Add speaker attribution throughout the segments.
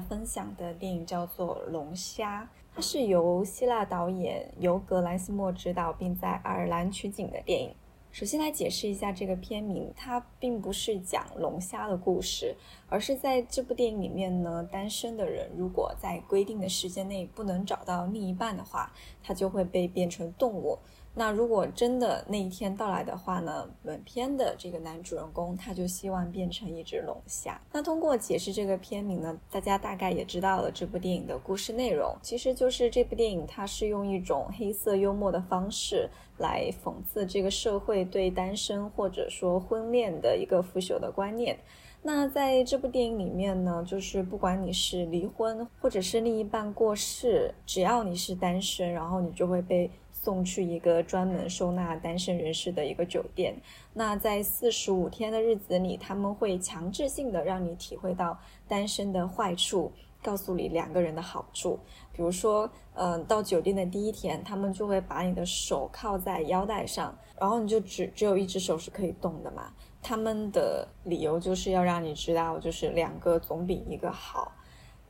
Speaker 1: 分享的电影叫做《龙虾》，它是由希腊导演尤格兰西莫执导，并在爱尔兰取景的电影。首先来解释一下这个片名，它并不是讲龙虾的故事，而是在这部电影里面呢，单身的人如果在规定的时间内不能找到另一半的话，他就会被变成动物。那如果真的那一天到来的话呢？本片的这个男主人公他就希望变成一只龙虾。那通过解释这个片名呢，大家大概也知道了这部电影的故事内容。其实就是这部电影它是用一种黑色幽默的方式来讽刺这个社会对单身或者说婚恋的一个腐朽的观念。那在这部电影里面呢，就是不管你是离婚或者是另一半过世，只要你是单身，然后你就会被。送去一个专门收纳单身人士的一个酒店。那在四十五天的日子里，他们会强制性的让你体会到单身的坏处，告诉你两个人的好处。比如说，嗯，到酒店的第一天，他们就会把你的手铐在腰带上，然后你就只只有一只手是可以动的嘛。他们的理由就是要让你知道，就是两个总比一个好。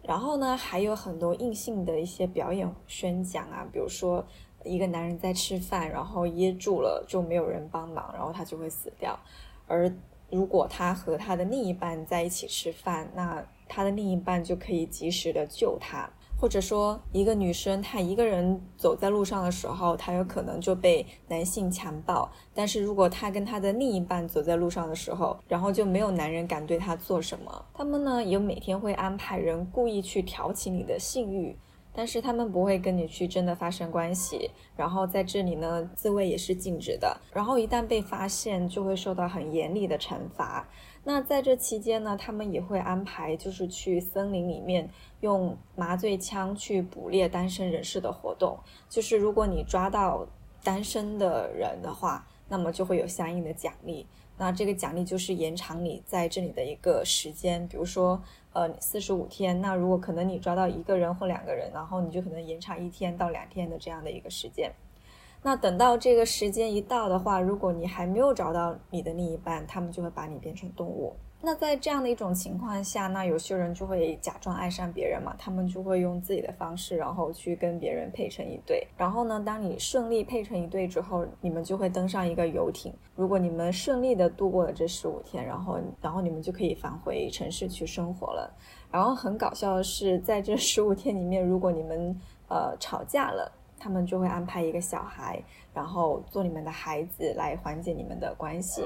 Speaker 1: 然后呢，还有很多硬性的一些表演宣讲啊，比如说。一个男人在吃饭，然后噎住了，就没有人帮忙，然后他就会死掉。而如果他和他的另一半在一起吃饭，那他的另一半就可以及时的救他。或者说，一个女生她一个人走在路上的时候，她有可能就被男性强暴。但是如果她跟她的另一半走在路上的时候，然后就没有男人敢对她做什么。他们呢，也每天会安排人故意去挑起你的性欲。但是他们不会跟你去真的发生关系，然后在这里呢，自慰也是禁止的。然后一旦被发现，就会受到很严厉的惩罚。那在这期间呢，他们也会安排就是去森林里面用麻醉枪去捕猎单身人士的活动。就是如果你抓到单身的人的话，那么就会有相应的奖励。那这个奖励就是延长你在这里的一个时间，比如说。呃，四十五天。那如果可能，你抓到一个人或两个人，然后你就可能延长一天到两天的这样的一个时间。那等到这个时间一到的话，如果你还没有找到你的另一半，他们就会把你变成动物。那在这样的一种情况下，那有些人就会假装爱上别人嘛，他们就会用自己的方式，然后去跟别人配成一对。然后呢，当你顺利配成一对之后，你们就会登上一个游艇。如果你们顺利的度过了这十五天，然后，然后你们就可以返回城市去生活了。然后很搞笑的是，在这十五天里面，如果你们呃吵架了，他们就会安排一个小孩，然后做你们的孩子来缓解你们的关系。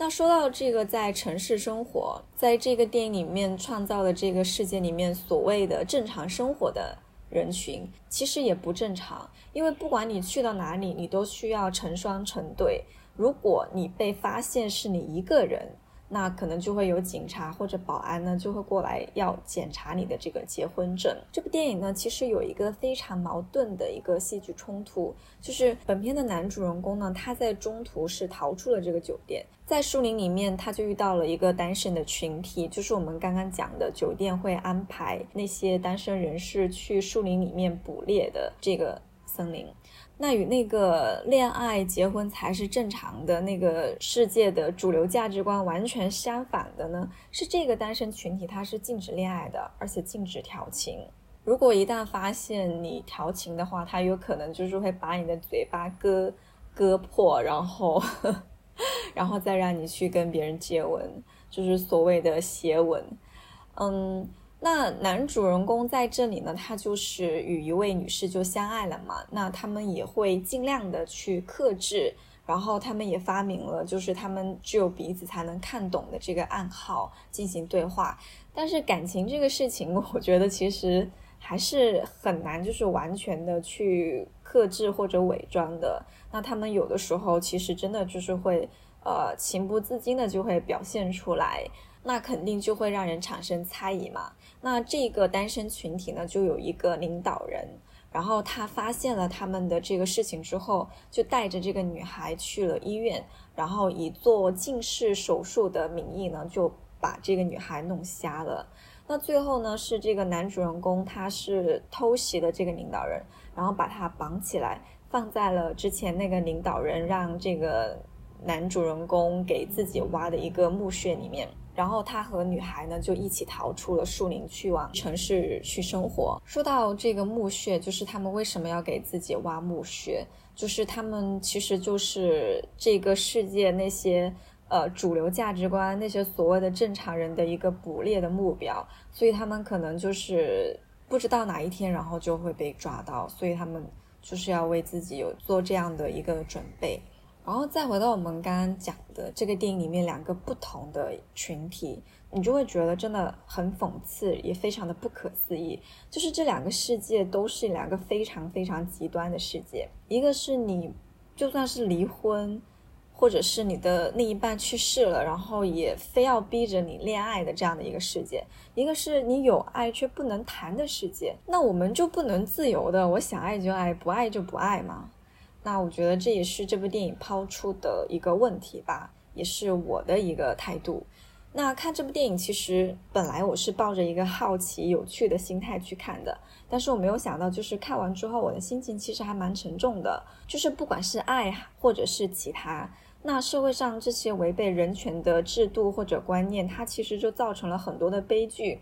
Speaker 1: 那说到这个，在城市生活，在这个电影里面创造的这个世界里面，所谓的正常生活的人群，其实也不正常。因为不管你去到哪里，你都需要成双成对。如果你被发现是你一个人，那可能就会有警察或者保安呢，就会过来要检查你的这个结婚证。这部电影呢，其实有一个非常矛盾的一个戏剧冲突，就是本片的男主人公呢，他在中途是逃出了这个酒店，在树林里面，他就遇到了一个单身的群体，就是我们刚刚讲的酒店会安排那些单身人士去树林里面捕猎的这个森林。那与那个恋爱结婚才是正常的那个世界的主流价值观完全相反的呢？是这个单身群体，它是禁止恋爱的，而且禁止调情。如果一旦发现你调情的话，他有可能就是会把你的嘴巴割割破，然后，然后再让你去跟别人接吻，就是所谓的邪吻。嗯。那男主人公在这里呢，他就是与一位女士就相爱了嘛。那他们也会尽量的去克制，然后他们也发明了，就是他们只有彼此才能看懂的这个暗号进行对话。但是感情这个事情，我觉得其实还是很难，就是完全的去克制或者伪装的。那他们有的时候其实真的就是会，呃，情不自禁的就会表现出来。那肯定就会让人产生猜疑嘛。那这个单身群体呢，就有一个领导人，然后他发现了他们的这个事情之后，就带着这个女孩去了医院，然后以做近视手术的名义呢，就把这个女孩弄瞎了。那最后呢，是这个男主人公他是偷袭了这个领导人，然后把他绑起来，放在了之前那个领导人让这个男主人公给自己挖的一个墓穴里面。然后他和女孩呢就一起逃出了树林，去往城市去生活。说到这个墓穴，就是他们为什么要给自己挖墓穴？就是他们其实就是这个世界那些呃主流价值观、那些所谓的正常人的一个捕猎的目标，所以他们可能就是不知道哪一天，然后就会被抓到，所以他们就是要为自己有做这样的一个准备。然后再回到我们刚刚讲的这个电影里面两个不同的群体，你就会觉得真的很讽刺，也非常的不可思议。就是这两个世界都是两个非常非常极端的世界，一个是你就算是离婚，或者是你的另一半去世了，然后也非要逼着你恋爱的这样的一个世界；一个是你有爱却不能谈的世界。那我们就不能自由的，我想爱就爱，不爱就不爱吗？那我觉得这也是这部电影抛出的一个问题吧，也是我的一个态度。那看这部电影，其实本来我是抱着一个好奇、有趣的心态去看的，但是我没有想到，就是看完之后，我的心情其实还蛮沉重的。就是不管是爱，或者是其他，那社会上这些违背人权的制度或者观念，它其实就造成了很多的悲剧。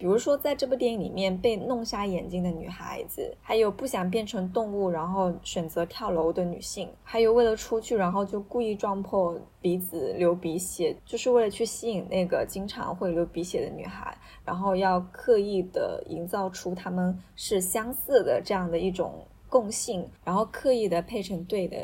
Speaker 1: 比如说，在这部电影里面被弄瞎眼睛的女孩子，还有不想变成动物然后选择跳楼的女性，还有为了出去然后就故意撞破鼻子流鼻血，就是为了去吸引那个经常会流鼻血的女孩，然后要刻意的营造出他们是相似的这样的一种共性，然后刻意的配成对的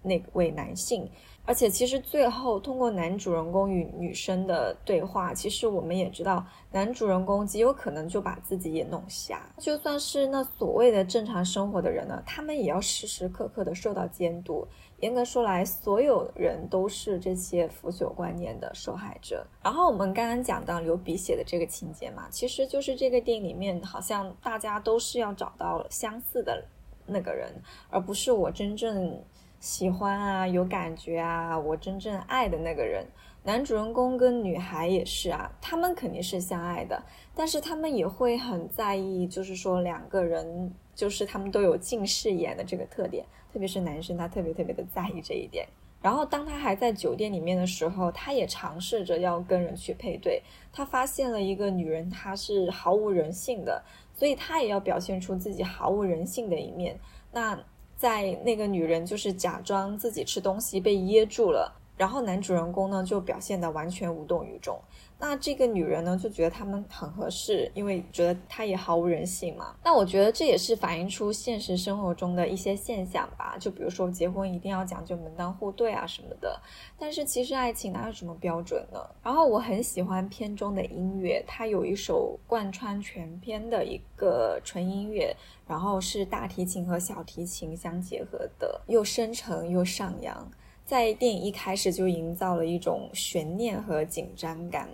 Speaker 1: 那位男性。而且，其实最后通过男主人公与女生的对话，其实我们也知道，男主人公极有可能就把自己也弄瞎。就算是那所谓的正常生活的人呢，他们也要时时刻刻的受到监督。严格说来，所有人都是这些腐朽观念的受害者。然后我们刚刚讲到流鼻血的这个情节嘛，其实就是这个电影里面好像大家都是要找到相似的那个人，而不是我真正。喜欢啊，有感觉啊，我真正爱的那个人，男主人公跟女孩也是啊，他们肯定是相爱的，但是他们也会很在意，就是说两个人，就是他们都有近视眼的这个特点，特别是男生，他特别特别的在意这一点。然后当他还在酒店里面的时候，他也尝试着要跟人去配对，他发现了一个女人，她是毫无人性的，所以他也要表现出自己毫无人性的一面。那。在那个女人就是假装自己吃东西被噎住了，然后男主人公呢就表现的完全无动于衷。那这个女人呢，就觉得他们很合适，因为觉得她也毫无人性嘛。那我觉得这也是反映出现实生活中的一些现象吧。就比如说结婚一定要讲究门当户对啊什么的，但是其实爱情哪有什么标准呢？然后我很喜欢片中的音乐，它有一首贯穿全片的一个纯音乐，然后是大提琴和小提琴相结合的，又深沉又上扬。在电影一开始就营造了一种悬念和紧张感，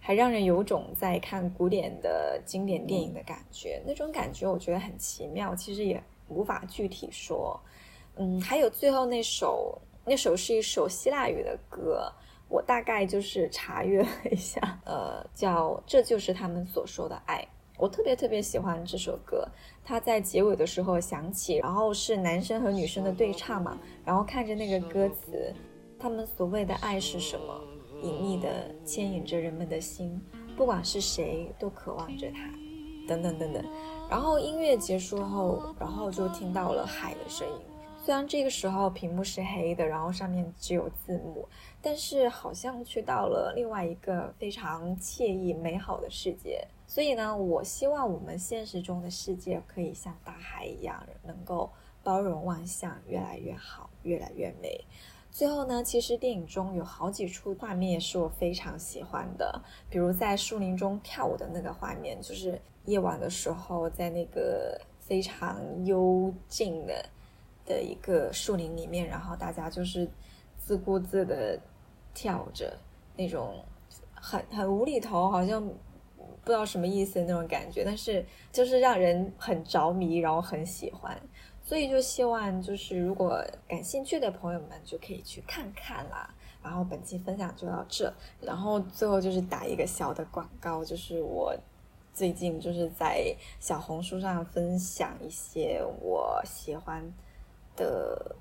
Speaker 1: 还让人有种在看古典的经典电影的感觉。那种感觉我觉得很奇妙，其实也无法具体说。嗯，还有最后那首，那首是一首希腊语的歌，我大概就是查阅了一下，呃，叫《这就是他们所说的爱》。我特别特别喜欢这首歌，它在结尾的时候响起，然后是男生和女生的对唱嘛，然后看着那个歌词，他们所谓的爱是什么？隐秘的牵引着人们的心，不管是谁都渴望着它，等等等等。然后音乐结束后，然后就听到了海的声音。虽然这个时候屏幕是黑的，然后上面只有字幕，但是好像去到了另外一个非常惬意美好的世界。所以呢，我希望我们现实中的世界可以像大海一样，能够包容万象，越来越好，越来越美。最后呢，其实电影中有好几处画面也是我非常喜欢的，比如在树林中跳舞的那个画面，就是夜晚的时候，在那个非常幽静的的一个树林里面，然后大家就是自顾自的跳着，那种很很无厘头，好像。不知道什么意思的那种感觉，但是就是让人很着迷，然后很喜欢，所以就希望就是如果感兴趣的朋友们就可以去看看啦。然后本期分享就到这，然后最后就是打一个小的广告，就是我最近就是在小红书上分享一些我喜欢的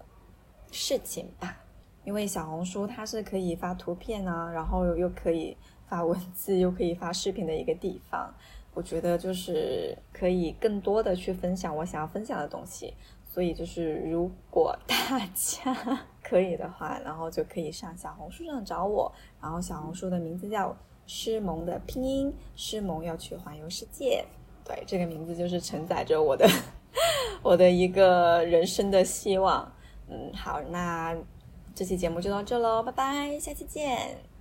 Speaker 1: 事情吧，因为小红书它是可以发图片啊，然后又可以。发文字又可以发视频的一个地方。我觉得就是可以更多的去分享我想要分享的东西。所以就是如果大家 可以的话，然后就可以上小红书上找我。然后小红书的名字叫诗萌的拼音，诗萌要去环游世界。对，这个名字就是承载着我的 我的一个人生的希望。嗯，好，那这期节目就到这喽，拜拜，下期见。